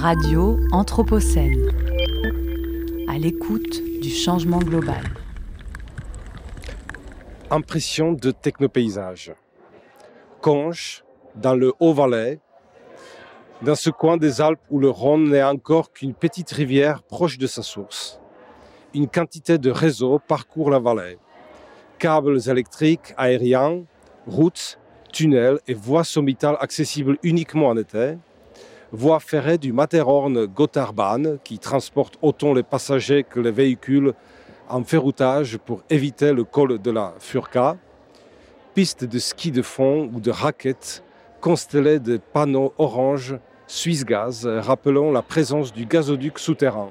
Radio Anthropocène. À l'écoute du changement global. Impression de technopaysage. Conche, dans le Haut-Valais, dans ce coin des Alpes où le Rhône n'est encore qu'une petite rivière proche de sa source. Une quantité de réseaux parcourt la vallée. Câbles électriques, aériens, routes, tunnels et voies sommitales accessibles uniquement en été, voie ferrée du Matterhorn Gotthardbahn qui transporte autant les passagers que les véhicules en ferroutage pour éviter le col de la Furka, piste de ski de fond ou de raquettes constellées de panneaux orange Suisse Gaz rappelant la présence du gazoduc souterrain.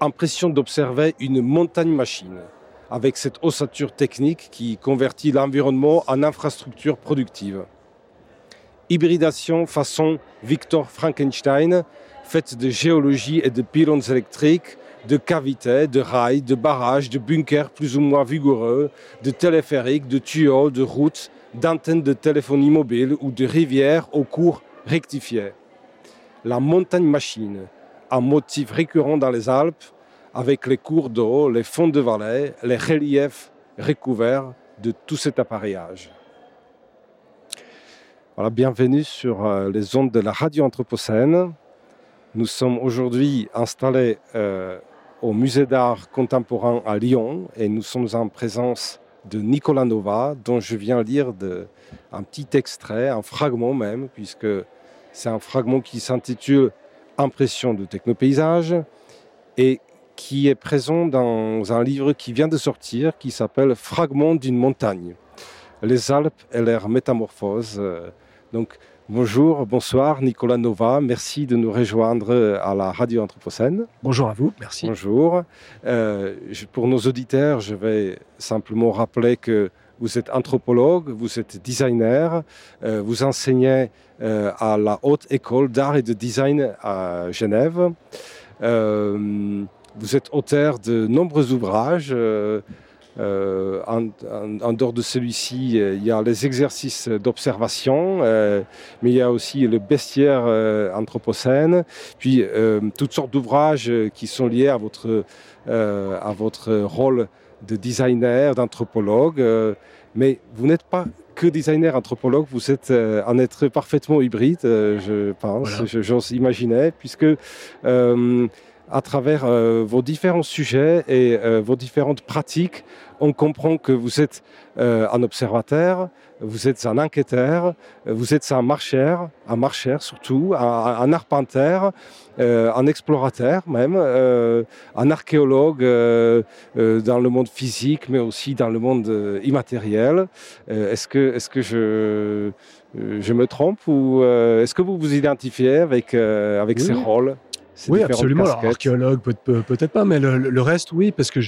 Impression d'observer une montagne machine avec cette ossature technique qui convertit l'environnement en infrastructure productive. Hybridation façon Victor Frankenstein, faite de géologie et de pylônes électriques, de cavités, de rails, de barrages, de bunkers plus ou moins vigoureux, de téléphériques, de tuyaux, de routes, d'antennes de téléphonie mobile ou de rivières au cours rectifié. La montagne machine, un motif récurrent dans les Alpes, avec les cours d'eau, les fonds de vallée, les reliefs recouverts de tout cet appareillage. Voilà, bienvenue sur euh, les ondes de la radio Anthropocène. Nous sommes aujourd'hui installés euh, au musée d'art contemporain à Lyon et nous sommes en présence de Nicolas Nova, dont je viens lire un petit extrait, un fragment même, puisque c'est un fragment qui s'intitule Impression de technopaysage et qui est présent dans un livre qui vient de sortir qui s'appelle Fragment d'une montagne. Les Alpes et leur métamorphose. Donc, bonjour, bonsoir, Nicolas Nova. Merci de nous rejoindre à la radio Anthropocène. Bonjour à vous, merci. Bonjour. Euh, pour nos auditeurs, je vais simplement rappeler que vous êtes anthropologue, vous êtes designer, euh, vous enseignez euh, à la Haute École d'Art et de Design à Genève. Euh, vous êtes auteur de nombreux ouvrages. Euh, euh, en, dehors de celui-ci, euh, il y a les exercices d'observation, mais il y a aussi le bestiaire anthropocène, puis toutes sortes d'ouvrages qui sont liés à votre, à votre rôle de designer, d'anthropologue. mais vous n'êtes pas que designer anthropologue, vous êtes un être parfaitement hybride, je pense, j'ose imaginer, puisque à travers euh, vos différents sujets et euh, vos différentes pratiques, on comprend que vous êtes euh, un observateur, vous êtes un enquêteur, vous êtes un marcheur, un marcheur surtout, un, arpenteur, un explorateur même, un archéologue dans le monde physique, mais aussi dans le monde immatériel. est-ce que, est-ce que je, je me trompe ou est-ce que vous vous identifiez avec, avec ces rôles? Oui, absolument. Alors, archéologue, peut-être pas, mais le, reste, oui, parce que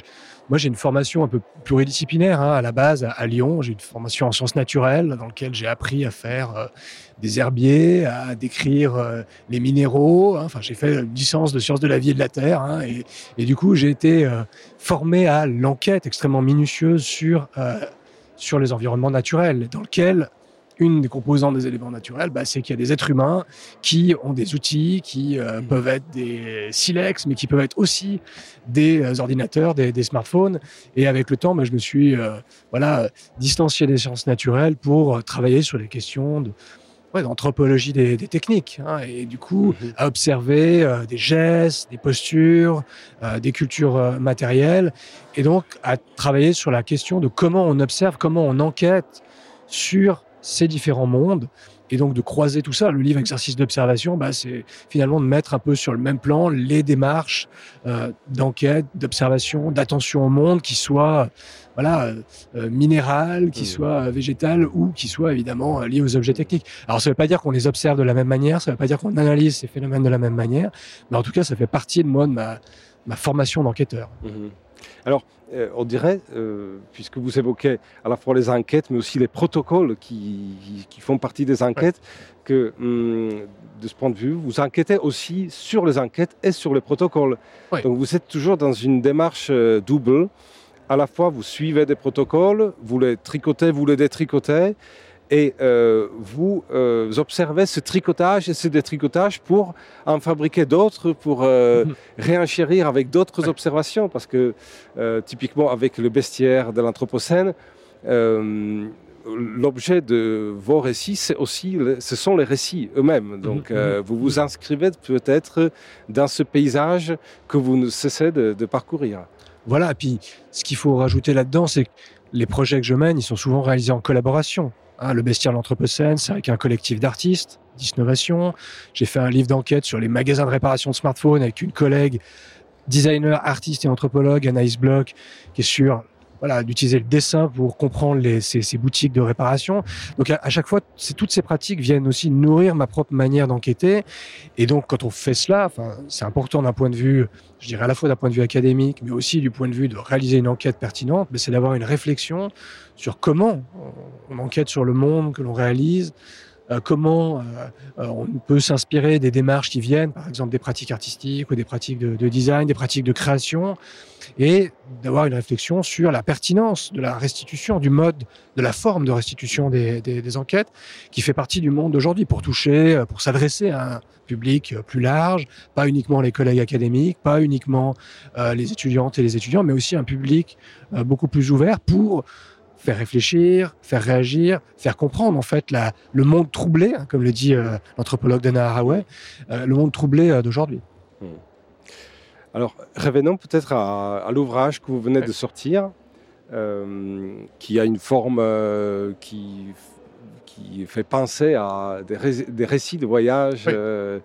moi, j'ai une formation un peu pluridisciplinaire hein, à la base à, Lyon. J'ai une formation en sciences naturelles dans laquelle j'ai appris à faire euh, des herbiers, à décrire euh, les minéraux. Hein. Enfin, j'ai fait une licence de sciences de la vie et de la terre. Hein, et, et, du coup, j'ai été euh, formé à l'enquête extrêmement minutieuse sur sur les environnements naturels, dans lequel une des composantes des éléments naturels, bah, c'est qu'il y a des êtres humains qui ont des outils qui euh, mmh. peuvent être des silex, mais qui peuvent être aussi des euh, ordinateurs, des, smartphones. Et avec le temps, bah, je me suis euh, voilà distancié des sciences naturelles pour travailler sur les questions de d'anthropologie des, techniques hein, et du coup mmh. à observer des gestes, des postures, des cultures matérielles et donc à travailler sur la question de comment on observe, comment on enquête sur ces différents mondes. Et donc de croiser tout ça, le livre exercice d'observation, bah, c'est finalement de mettre un peu sur le même plan les démarches euh, d'enquête, d'observation, d'attention au monde, qui soient voilà euh, euh minérales, qui mmh. soient végétales ou qui soient évidemment liées aux objets techniques. Alors ça ne veut pas dire qu'on les observe de la même manière, ça ne veut pas dire qu'on analyse ces phénomènes de la même manière, mais en tout cas ça fait partie de moi de ma, ma formation d'enquêteur. Mmh. Alors, euh, on dirait, euh, puisque vous évoquez à la fois les enquêtes, mais aussi les protocoles qui, font partie des enquêtes, que hum, de ce point de vue, vous enquêtez aussi sur les enquêtes et sur les protocoles. Donc vous êtes toujours dans une démarche euh, double. À la fois, vous suivez des protocoles, vous les tricotez, vous les détricotez, Et euh, vous euh, observez ce tricotage et ce détricotage pour en fabriquer d'autres, pour euh, mhm. réenchérir avec d'autres observations. Parce que typiquement avec le bestiaire de l'Anthropocène, l'objet de vos récits, c'est aussi, ce sont les récits eux-mêmes. Donc, mhm. vous vous inscrivez peut-être dans ce paysage que vous ne cessez de, de parcourir. Voilà. Et puis, ce qu'il faut rajouter là-dedans, c'est que les projets que je mène, ils sont souvent réalisés en collaboration. Hein, le bestiaire l'Anthropocène, c'est avec un collectif d'artistes, d'innovation. J'ai fait un livre d'enquête sur les magasins de réparation de smartphones avec une collègue designer, artiste et anthropologue, Anaïs Bloch, qui est sur voilà, d'utiliser le dessin pour comprendre les, ces, ces, boutiques de réparation. Donc à, chaque fois, toutes ces pratiques viennent aussi nourrir ma propre manière d'enquêter. Et donc quand on fait cela, c'est important d'un point de vue, je dirais à la fois d'un point de vue académique, mais aussi du point de vue de réaliser une enquête pertinente, mais c'est d'avoir une réflexion sur comment on enquête sur le monde que l'on réalise, euh, comment euh, euh, on peut s'inspirer des démarches qui viennent, par exemple des pratiques artistiques ou des pratiques de, de design, des pratiques de création, et d'avoir une réflexion sur la pertinence de la restitution, du mode, de la forme de restitution des, des enquêtes, qui fait partie du monde d'aujourd'hui, pour toucher, pour s'adresser à un public plus large, pas uniquement les collègues académiques, pas uniquement les étudiantes et les étudiants, mais aussi un public beaucoup plus ouvert pour faire réfléchir, faire réagir, faire comprendre en fait la, le monde troublé, hein, comme le dit euh, l'anthropologue Dana Haraway, euh, le monde troublé euh, d'aujourd'hui. Hmm. Alors, revenons peut-être à, l'ouvrage que vous venez de sortir, qui a une forme qui qui fait penser à des, récits de voyage. Euh,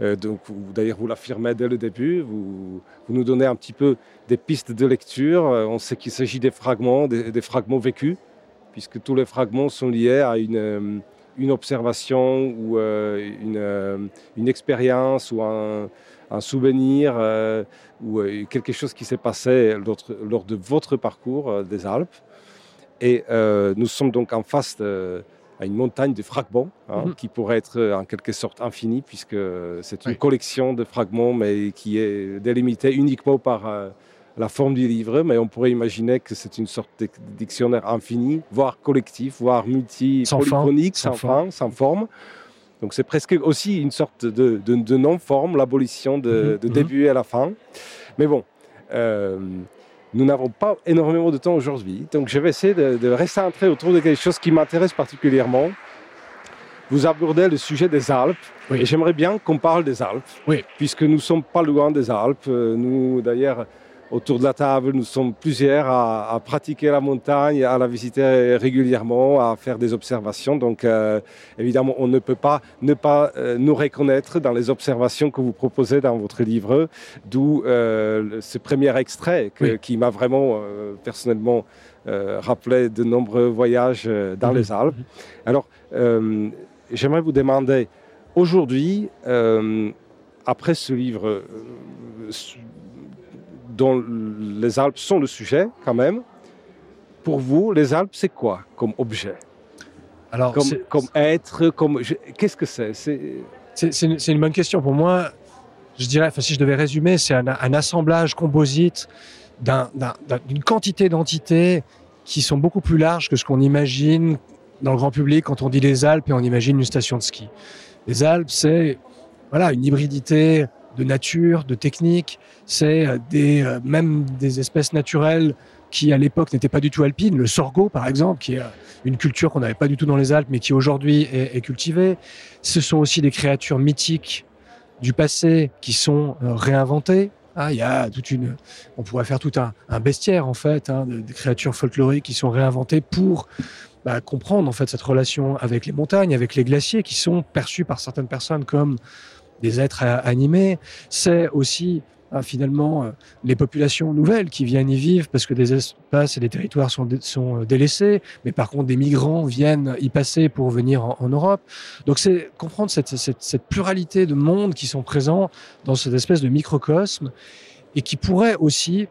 euh, donc, d'ailleurs, vous l'affirmez dès le début. Vous, vous, nous donnez un petit peu des pistes de lecture. Euh, on sait qu'il s'agit des fragments, des, fragments vécus, puisque tous les fragments sont liés à une, une observation ou une, une, expérience ou un, un souvenir ou quelque chose qui s'est passé lors, lors, de votre parcours des Alpes. Et nous sommes donc en face de à une montagne de fragments hein, mhm. qui pourrait être euh, en quelque sorte infinie puisque c'est une collection de fragments mais qui est délimitée uniquement par euh, la forme du livre, mais on pourrait imaginer que c'est une sorte de dictionnaire infini, voire collectif, voire multi-polychronique, sans, fin, sans forme. Donc c'est presque aussi une sorte de, de, non-forme, l'abolition de, mhm. Mhm. début à la fin. Mais bon, euh, nous n'avons pas énormément de temps aujourd'hui, donc je vais essayer de, de recentrer autour de quelque chose qui m'intéresse particulièrement. Vous abordez le sujet des Alpes, et j'aimerais bien qu'on parle des Alpes, oui. puisque nous ne sommes pas loin des Alpes. Nous, d'ailleurs, autour de la table, nous sommes plusieurs à, pratiquer la montagne, à la visiter régulièrement, à faire des observations. Donc, euh, évidemment, on ne peut pas ne pas euh, nous reconnaître dans les observations que vous proposez dans votre livre, d'où euh, ce premier extrait qui m'a vraiment personnellement rappelé de nombreux voyages dans mhm. les Alpes. Alors, j'aimerais vous demander, aujourd'hui, après ce livre dont les Alpes sont le sujet quand même. Pour vous, les Alpes, c'est quoi comme objet? Alors, comme, comme être, comme qu'est-ce que c'est? C'est une, bonne question. Pour moi, je dirais, enfin, si je devais résumer, c'est un, un, assemblage composite d'une quantité d'entités qui sont beaucoup plus larges que ce qu'on imagine dans le grand public quand on dit les Alpes et on imagine une station de ski. Les Alpes, c'est voilà une hybridité de nature, de technique. C'est euh, des, euh, même des espèces naturelles qui à l'époque n'étaient pas du tout alpines. Le sorgho, par exemple, qui est euh, une culture qu'on n'avait pas du tout dans les Alpes, mais qui aujourd'hui est, cultivée. Ce sont aussi des créatures mythiques du passé qui sont réinventées. Ah, il y a toute une, on pourrait faire tout un, bestiaire en fait, hein, de, créatures folkloriques qui sont réinventées pour bah, comprendre en fait cette relation avec les montagnes, avec les glaciers, qui sont perçus par certaines personnes comme des êtres animés, c'est aussi hein, finalement euh, les populations nouvelles qui viennent y vivre parce que des espaces et des territoires sont, sont euh, délaissés, mais par contre des migrants viennent y passer pour venir en, Europe. Donc c'est comprendre cette, cette, cette, pluralité de mondes qui sont présents dans cette espèce de microcosme et qui pourrait aussi,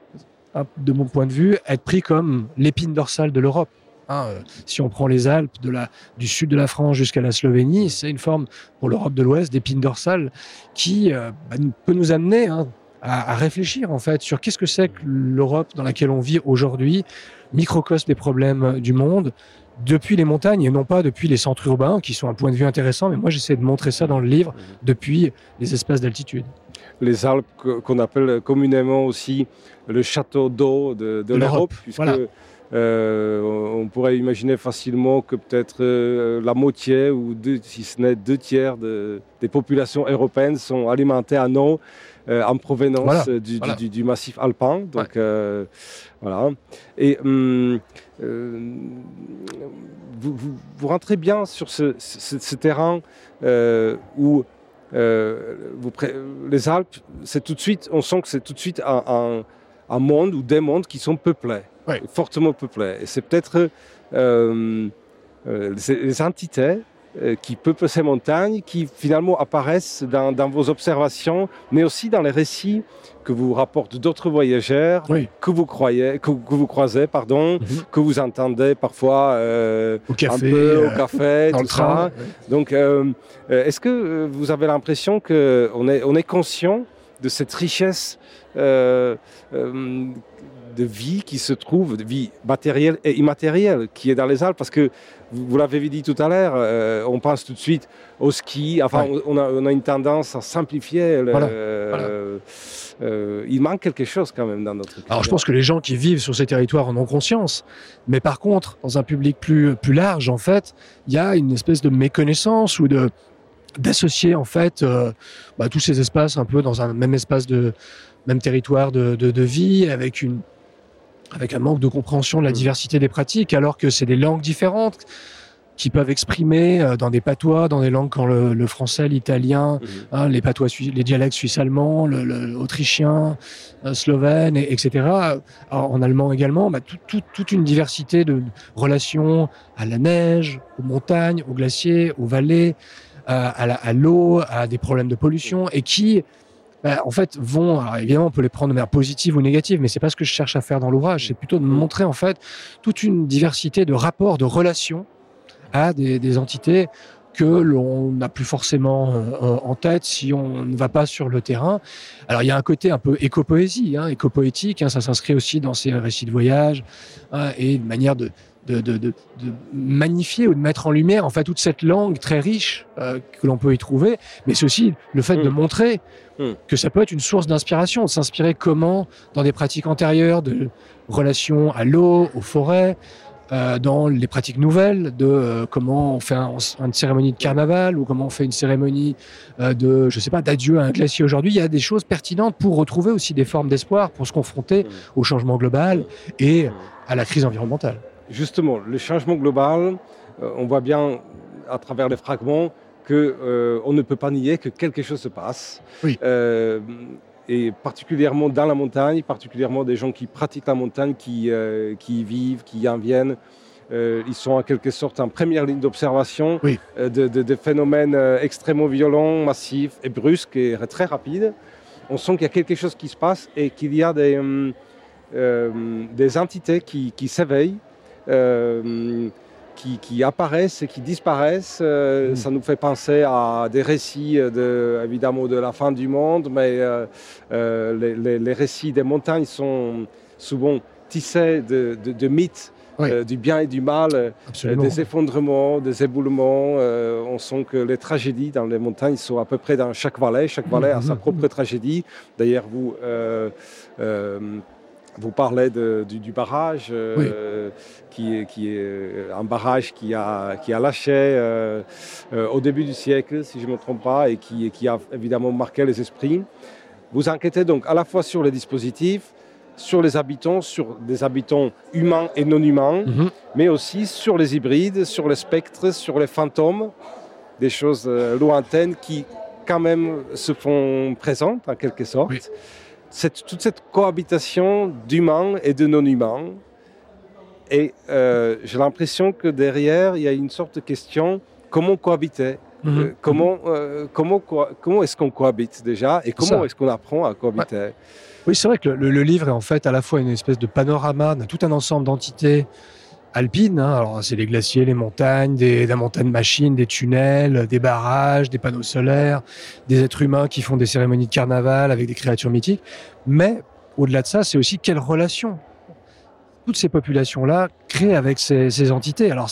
hein, de mon point de vue, être pris comme l'épine dorsale de l'Europe. Hein, euh, si on prend les Alpes de la, du sud de la France jusqu'à la Slovénie, c'est une forme pour l'Europe de l'Ouest d'épine dorsale qui euh, bah, peut nous amener hein, à, à, réfléchir en fait sur qu'est-ce que c'est que l'Europe dans laquelle on vit aujourd'hui, microcosme des problèmes du monde, depuis les montagnes et non pas depuis les centres urbains, qui sont un point de vue intéressant, mais moi j'essaie de montrer ça dans le livre depuis les espaces d'altitude. Les Alpes qu'on appelle communément aussi le château d'eau de, l'Europe, puisque euh, on pourrait imaginer facilement que peut-être euh, la moitié ou si ce n'est deux tiers des populations européennes sont alimentées à eau euh, en provenance du, massif alpin. Donc voilà. Et hum, vous, rentrez bien sur ce, terrain où les Alpes, c'est tout de suite, on sent que c'est tout de suite un, un monde ou des mondes qui sont peuplés fortement peuplé. Et c'est peut-être euh, euh, les entités euh, qui peuplent ces montagnes qui finalement apparaissent dans, vos observations, mais aussi dans les récits que vous rapportent d'autres voyageurs, que vous croyez, que, vous croisez, pardon, mhm. que vous entendez parfois au café, un peu, au café, tout ça. Donc, est-ce que vous avez l'impression qu'on est, on est conscient de cette richesse de vie qui se trouve, de vie matérielle et immatérielle, qui est dans les Alpes. Parce que, vous, l'avez dit tout à l'heure, euh, on pense tout de suite au ski. Enfin, on, a, une tendance à simplifier. Euh, euh, il manque quelque chose quand même dans notre Alors, je pense que les gens qui vivent sur ces territoires en ont conscience. Mais par contre, dans un public plus, plus large, en fait, il y a une espèce de méconnaissance ou de d'associer en fait bah, tous ces espaces un peu dans un même espace de même territoire de, de vie avec une avec un manque de compréhension de la mm. diversité des pratiques, alors que c'est des langues différentes qui peuvent exprimer euh, dans des patois, dans des langues comme le, français, l'italien, mm-hmm. hein, les patois, les dialectes suisse-allemand, l'autrichien, le, euh, slovène, etc. en allemand également, bah, toute une diversité de relations à la neige, aux montagnes, aux glaciers, aux vallées, euh, à l'eau, à des problèmes de pollution, et qui bah, en fait, vont, évidemment, on peut les prendre de manière positive ou négative, mais c'est pas ce que je cherche à faire dans l'ouvrage. C'est plutôt de montrer, en fait, toute une diversité de rapports, de relations à des, entités que l'on n'a plus forcément en tête si on ne va pas sur le terrain. Alors il y a un côté un peu éco-poésie, hein, éco-poétique, hein, ça s'inscrit aussi dans ces récits de voyage hein, et une manière de, de, de, de, magnifier ou de mettre en lumière en fait toute cette langue très riche euh, que l'on peut y trouver, mais c'est aussi le fait de mm. montrer mm. que ça peut être une source d'inspiration, de s'inspirer comment dans des pratiques antérieures de relation à l'eau, aux forêts, euh, dans les pratiques nouvelles de euh, comment on fait une cérémonie de carnaval ou comment on fait une cérémonie de, je sais pas, d'adieu à un glacier aujourd'hui. Il y a des choses pertinentes pour retrouver aussi des formes d'espoir, pour se confronter mm. au changement global et à la crise environnementale. Justement, le changement global, euh, on voit bien à travers les fragments qu'on euh, ne peut pas nier que quelque chose se passe. Euh, et particulièrement dans la montagne, particulièrement des gens qui pratiquent la montagne, qui, qui y vivent, qui y en viennent. ils sont en quelque sorte en première ligne d'observation de, phénomènes extrêmement violents, massifs et brusques et très rapides. On sent qu'il y a quelque chose qui se passe et qu'il y a des, des entités qui, qui s'éveillent euh, qui, apparaissent et qui disparaissent. Euh, mm. Ça nous fait penser à des récits, de, évidemment, de la fin du monde, mais euh, les, récits des montagnes sont souvent tissés de, mythes. du bien et du mal, des effondrements, des éboulements. on sent que les tragédies dans les montagnes sont à peu près dans chaque vallée. Chaque vallée a sa mm-hmm. propre tragédie. D'ailleurs, vous, vous parlez du, barrage, euh, qui, est, qui, est euh, un barrage qui a, qui a lâché euh, au début du siècle, si je ne me trompe pas, et qui, qui, a évidemment marqué les esprits. Vous enquêtez donc à la fois sur les dispositifs, sur les habitants, sur des habitants humains et non humains, mhm. mais aussi sur les hybrides, sur les spectres, sur les fantômes, des choses lointaines qui quand même se font présentes en quelque sorte toute cette cohabitation d'humains et de non-humains. Et euh, j'ai l'impression que derrière, il y a une sorte de question comment cohabiter mhm. euh, Comment, euh, comment, comment est-ce qu'on cohabite déjà et comment est-ce qu'on apprend à cohabiter? Oui, c'est vrai que le, le, livre est en fait à la fois une espèce de panorama tout un ensemble d'entités alpines. Hein. Alors, c'est les glaciers, les montagnes, des, des montagnes machines, des tunnels, des barrages, des panneaux solaires, des êtres humains qui font des cérémonies de carnaval avec des créatures mythiques. Mais au-delà de ça, c'est aussi quelle relation toutes ces populations-là créent avec ces, ces entités. Alors,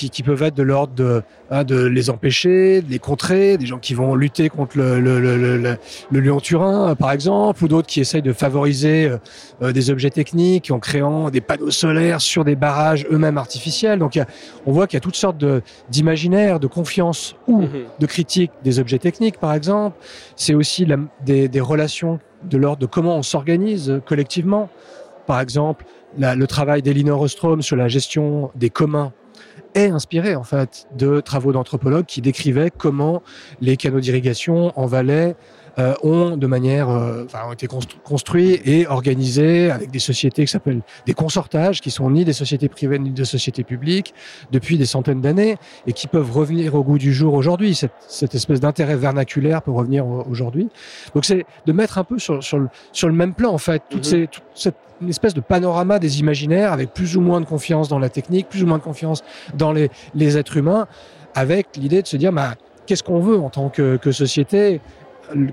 qui, qui, peuvent être de l'ordre de, hein, de les empêcher, de les contrer, des gens qui vont lutter contre le, le, le, le, lion turin, par exemple, ou d'autres qui essayent de favoriser euh, euh, des objets techniques en créant des panneaux solaires sur des barrages eux-mêmes artificiels. Donc a, on voit qu'il y a toutes sortes d'imaginaires, de, confiance ou mhm. de critique des objets techniques, par exemple. C'est aussi la, des, des relations de l'ordre de comment on s'organise collectivement. Par exemple, la, le travail d'Elinor Ostrom sur la gestion des communs est inspiré en fait de travaux d'anthropologues qui décrivaient comment les canaux d'irrigation en Valais euh, ont de manière, euh, enfin, ont été construits et organisés avec des sociétés qui s'appellent des consortages, qui sont ni des sociétés privées ni des sociétés publiques depuis des centaines d'années et qui peuvent revenir au goût du jour aujourd'hui. Cette, cette, espèce d'intérêt vernaculaire peut revenir aujourd'hui. Donc c'est de mettre un peu sur, sur, le, sur le même plan en fait ces, toute cette une espèce de panorama des imaginaires avec plus ou moins de confiance dans la technique, plus ou moins de confiance dans les, les êtres humains, avec l'idée de se dire bah, qu'est-ce qu'on veut en tant que, que société,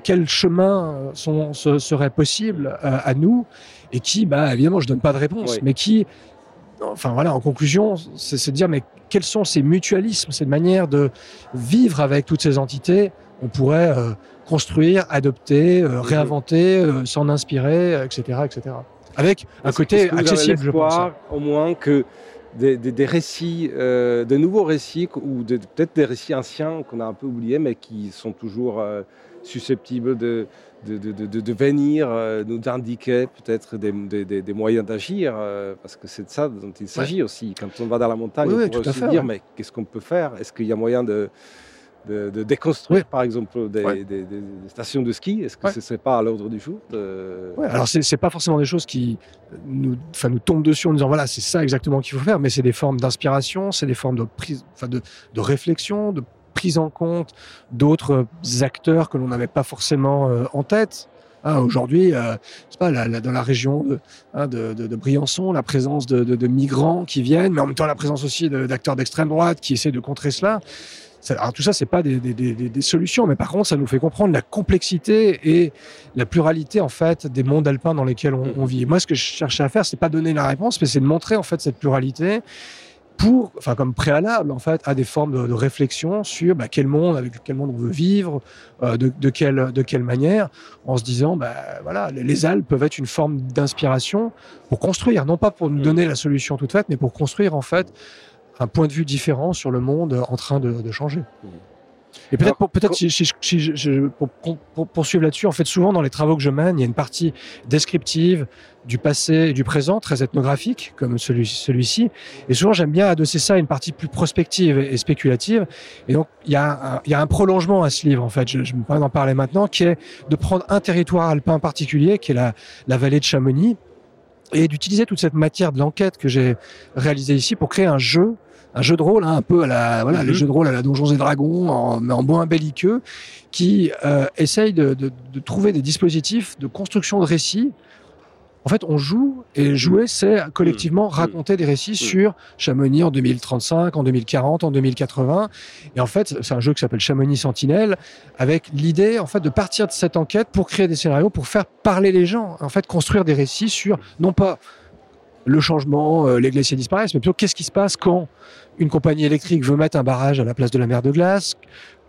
quel chemin sont, ce, serait possible euh, à nous, et qui, bah, évidemment, je donne pas de réponse, mais qui, enfin voilà, en conclusion, c'est de dire mais quels sont ces mutualismes, cette manière de vivre avec toutes ces entités On pourrait euh, construire, adopter, euh, réinventer, s'en inspirer, etc., etc avec un côté accessible, je pense. Au moins que des, des, des récits, euh, de nouveaux récits, ou peut-être des récits anciens qu'on a un peu oubliés, mais qui sont toujours euh, susceptibles de, de, de, de, venir euh, nous indiquer peut-être des, des, moyens d'agir, euh, parce que c'est de ça dont il s'agit aussi. Quand on va dans la montagne, oui, on peut se dire, mais qu'est-ce qu'on peut faire? Est-ce qu'il y a moyen de de, déconstruire, par exemple, des, stations de ski? Est-ce que ce ne serait pas à l'ordre du jour Alors, ce n'est pas forcément des choses qui nous, nous tombent dessus en disant voilà, c'est ça exactement qu'il faut faire, mais c'est des formes d'inspiration, c'est des formes de, prise, de, de réflexion, de prise en compte d'autres acteurs que l'on n'avait pas forcément euh, en tête. Ah, Aujourd'hui, euh, pas dans la région de, hein, de, de, de, Briançon, la présence de, migrants qui viennent, mais en même temps la présence aussi d'acteurs d'extrême droite qui essaient de contrer cela. Alors tout ça, c'est pas des, des, des, des, solutions, mais par contre, ça nous fait comprendre la complexité et la pluralité en fait des mondes alpins dans lesquels on, on vit. moi, ce que je cherchais à faire, c'est pas donner la réponse, mais c'est de montrer en fait cette pluralité pour, enfin comme préalable en fait à des formes de, de réflexion sur bah, quel monde, avec quel monde on veut vivre, euh, de, de, quelle de quelle manière, en se disant bah voilà les Alpes peuvent être une forme d'inspiration pour construire, non pas pour nous donner la solution toute faite, mais pour construire en fait un point de vue différent sur le monde en train de, de changer. Et peut-être, pour, peut-être si, si, si, pour, pour, poursuivre là-dessus, en fait, souvent dans les travaux que je mène, il y a une partie descriptive du passé et du présent, très ethnographique, comme celui, celui-ci. Et souvent, j'aime bien adosser ça à une partie plus prospective et spéculative. Et donc, il y a un, il y a un prolongement à ce livre, en fait. Je, je me permets d'en parler maintenant, qui est de prendre un territoire alpin particulier, qui est la, la vallée de Chamonix, et d'utiliser toute cette matière de l'enquête que j'ai réalisée ici pour créer un jeu un jeu de rôle, hein, un peu à la, voilà, les mhm. jeux de rôle à la Donjons et Dragons, en, mais en moins belliqueux, qui euh, essaye de, de, de, trouver des dispositifs de construction de récits. En fait, on joue, et jouer, c'est collectivement mhm. raconter des récits sur Chamonix en 2035, en 2040, en 2080. Et en fait, c'est un jeu qui s'appelle Chamonix Sentinelle, avec l'idée, en fait, de partir de cette enquête pour créer des scénarios, pour faire parler les gens, en fait, construire des récits sur, non pas le changement, euh, les glaciers disparaissent, mais plutôt qu'est-ce qui se passe quand une compagnie électrique veut mettre un barrage à la place de la mer de glace,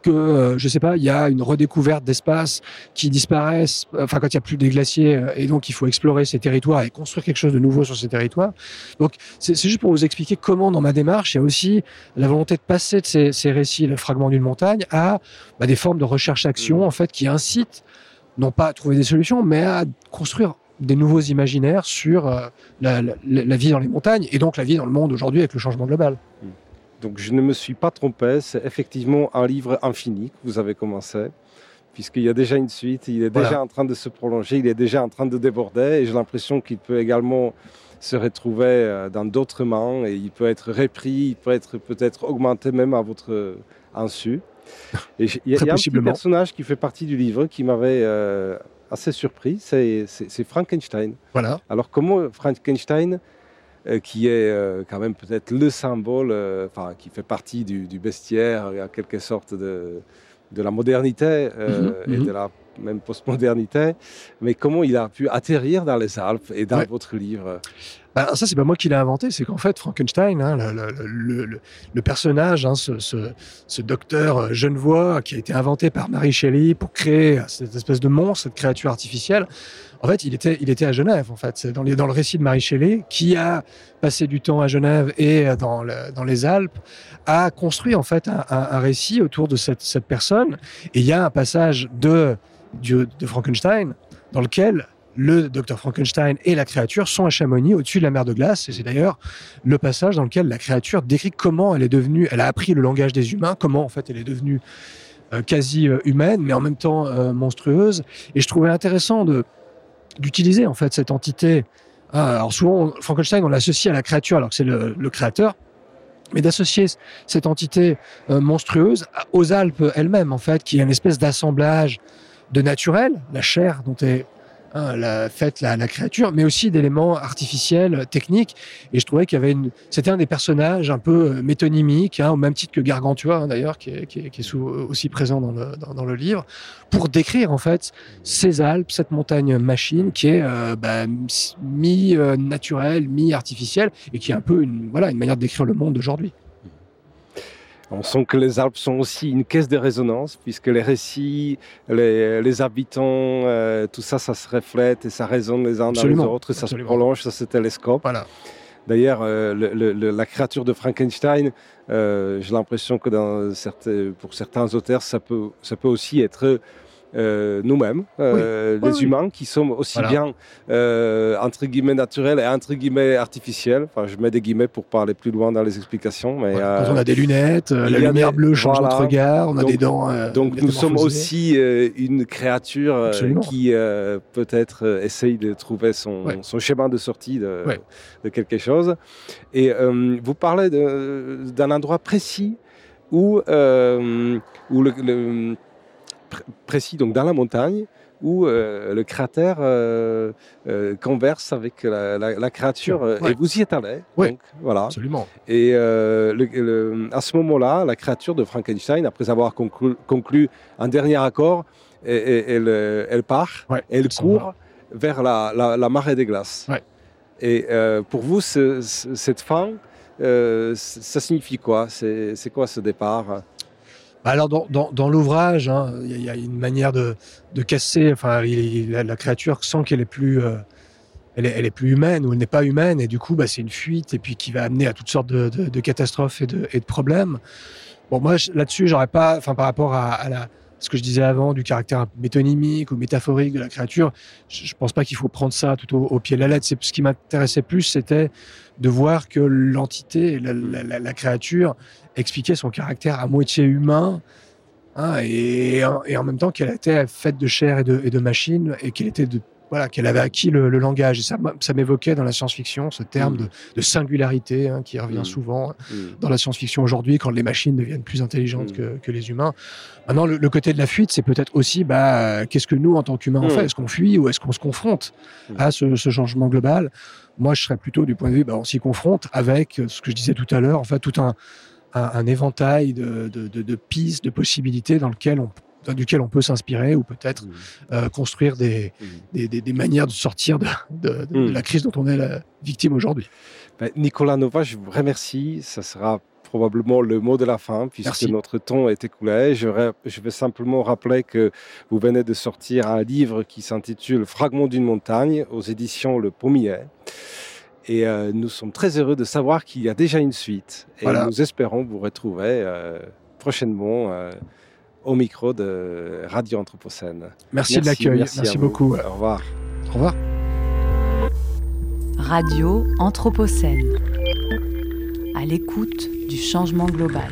que, euh, je sais pas, il y a une redécouverte d'espaces qui disparaissent, enfin quand il y a plus des glaciers, euh, et donc il faut explorer ces territoires et construire quelque chose de nouveau sur ces territoires. Donc c'est juste pour vous expliquer comment dans ma démarche, il y a aussi la volonté de passer de ces, ces récits, le fragment d'une montagne, à bah, des formes de recherche-action en fait qui incitent non pas à trouver des solutions, mais à construire des nouveaux imaginaires sur euh, la, la, la, vie dans les montagnes et donc la vie dans le monde aujourd'hui avec le changement global. Hmm. Donc je ne me suis pas trompé, c'est effectivement un livre infini que vous avez commencé, puisqu'il y a déjà une suite, il est déjà voilà. en train de se prolonger, il est déjà en train de déborder et j'ai l'impression qu'il peut également se retrouver euh, dans d'autres mains et il peut être repris, il peut être peut-être augmenté même à votre insu. Et il y a, y a un petit personnage qui fait partie du livre qui m'avait euh, assez surpris, c'est Frankenstein. Voilà. Alors comment Frankenstein, euh, qui est euh, quand même peut-être le symbole, euh, enfin qui fait partie du, du, bestiaire, en quelque sorte de, de la modernité mmh, et mmh. de la même postmodernité, mais comment il a pu atterrir dans les Alpes et dans ouais. votre livre? Bah, ça, c'est pas moi qui l'ai inventé, c'est qu'en fait, Frankenstein, hein, le, personnage, hein, ce, docteur genevois qui a été inventé par Mary Shelley pour créer cette espèce de monstre, cette créature artificielle, en fait, il était, il était à Genève, en fait. C'est dans, dans le récit de Marie Shelley, qui a passé du temps à Genève et dans, dans les Alpes, a construit, en fait, un, récit autour de cette, cette, personne. Et il y a un passage de, de Frankenstein dans lequel le docteur Frankenstein et la créature sont à Chamonix, au-dessus de la mer de glace. Et c'est d'ailleurs le passage dans lequel la créature décrit comment elle est devenue, elle a appris le langage des humains, comment en fait elle est devenue euh, quasi euh, humaine, mais en même temps euh, monstrueuse. Et je trouvais intéressant d'utiliser en fait cette entité. Ah, alors souvent, Frankenstein, on l'associe à la créature alors que c'est le, créateur, mais d'associer cette entité monstrueuse aux Alpes elles-mêmes, en fait, qui est une espèce d'assemblage de naturel, la chair dont est Hein, la, fait la, la, créature, mais aussi d'éléments artificiels, techniques. Et je trouvais qu'il y avait une, c'était un des personnages un peu euh, métonymiques, hein, au même titre que Gargantua hein, d'ailleurs, qui est, qui est, qui est aussi présent dans le, dans, le livre, pour décrire en fait ces Alpes, cette montagne machine qui est euh, bah, mi naturelle, mi artificielle, et qui est un peu une voilà une manière de décrire le monde d'aujourd'hui. On sent que les Alpes sont aussi une caisse de résonance, puisque les récits, les, habitants, euh, tout ça, ça se reflète et ça résonne les uns dans les autres, ça se prolonge, ça se télescope. Voilà. D'ailleurs, euh, la créature de Frankenstein, euh, j'ai l'impression que dans pour certains auteurs, ça peut, ça peut aussi être euh, nous-mêmes, euh, les humains, qui sommes aussi bien euh, entre guillemets naturels et entre guillemets artificiels. Enfin, je mets des guillemets pour parler plus loin dans les explications. Mais, on a des lunettes, la lumière bleue change notre regard, on a des dents. donc nous sommes aussi une créature qui peut-être essaye de trouver son, son, chemin de sortie de, de quelque chose. Et vous parlez d'un endroit précis où, où le précis, donc dans la montagne, où euh, le cratère euh, euh, converse avec la, créature. Et vous y êtes allé. Oui, voilà. absolument. Et à ce moment-là, la créature de Frankenstein, après avoir conclu, un dernier accord, elle, elle, part, elle court vers la, marée des glaces. Et pour vous, cette fin, ça signifie quoi? C'est quoi ce départ? Alors dans, dans, l'ouvrage, hein, il y, a une manière de, de casser. Enfin, la, créature sent qu'elle est plus, euh, elle, est, plus humaine ou elle n'est pas humaine, et du coup, bah, c'est une fuite et puis qui va amener à toutes sortes de, catastrophes et de, problèmes. Bon, moi là-dessus, j'aurais pas, enfin par rapport à la, ce que je disais avant du caractère métonymique ou métaphorique de la créature, je, ne pense pas qu'il faut prendre ça tout au, pied de la lettre. C'est ce qui m'intéressait plus, c'était de voir que l'entité, la, créature, expliquait son caractère à moitié humain. Hein, et, et, en même temps qu'elle était faite de chair et de, et de machine et qu'elle était de voilà, qu'elle avait acquis le, langage. Et ça, ça m'évoquait dans la science-fiction ce terme mm. de, singularité hein, qui revient mm. souvent mm. dans la science-fiction aujourd'hui quand les machines deviennent plus intelligentes que, les humains. Maintenant, le, côté de la fuite, c'est peut-être aussi bah, qu'est-ce que nous, en tant qu'humains, on fait? Est-ce qu'on fuit ou est-ce qu'on se confronte à ce, changement global? Moi, je serais plutôt du point de vue, bah, on s'y confronte avec ce que je disais tout à l'heure, en fait, tout un, un, éventail de, de, de, pistes, de possibilités dans lequel on duquel on peut s'inspirer ou peut-être mmh. euh, construire mmh. des, des, des, manières de sortir de, de, mmh. la crise dont on est la victime aujourd'hui. Ben, Nicolas Nova, je vous remercie. Ça sera probablement le mot de la fin puisque notre temps est écoulé. Je, je vais simplement rappeler que vous venez de sortir un livre qui s'intitule Fragment d'une montagne aux éditions Le Pommier. Et euh, nous sommes très heureux de savoir qu'il y a déjà une suite. Et nous espérons vous retrouver euh, prochainement au micro de Radio Anthropocène. Merci, de l'accueil. Merci, beaucoup. Au revoir. Au revoir. Radio Anthropocène. À l'écoute du changement global.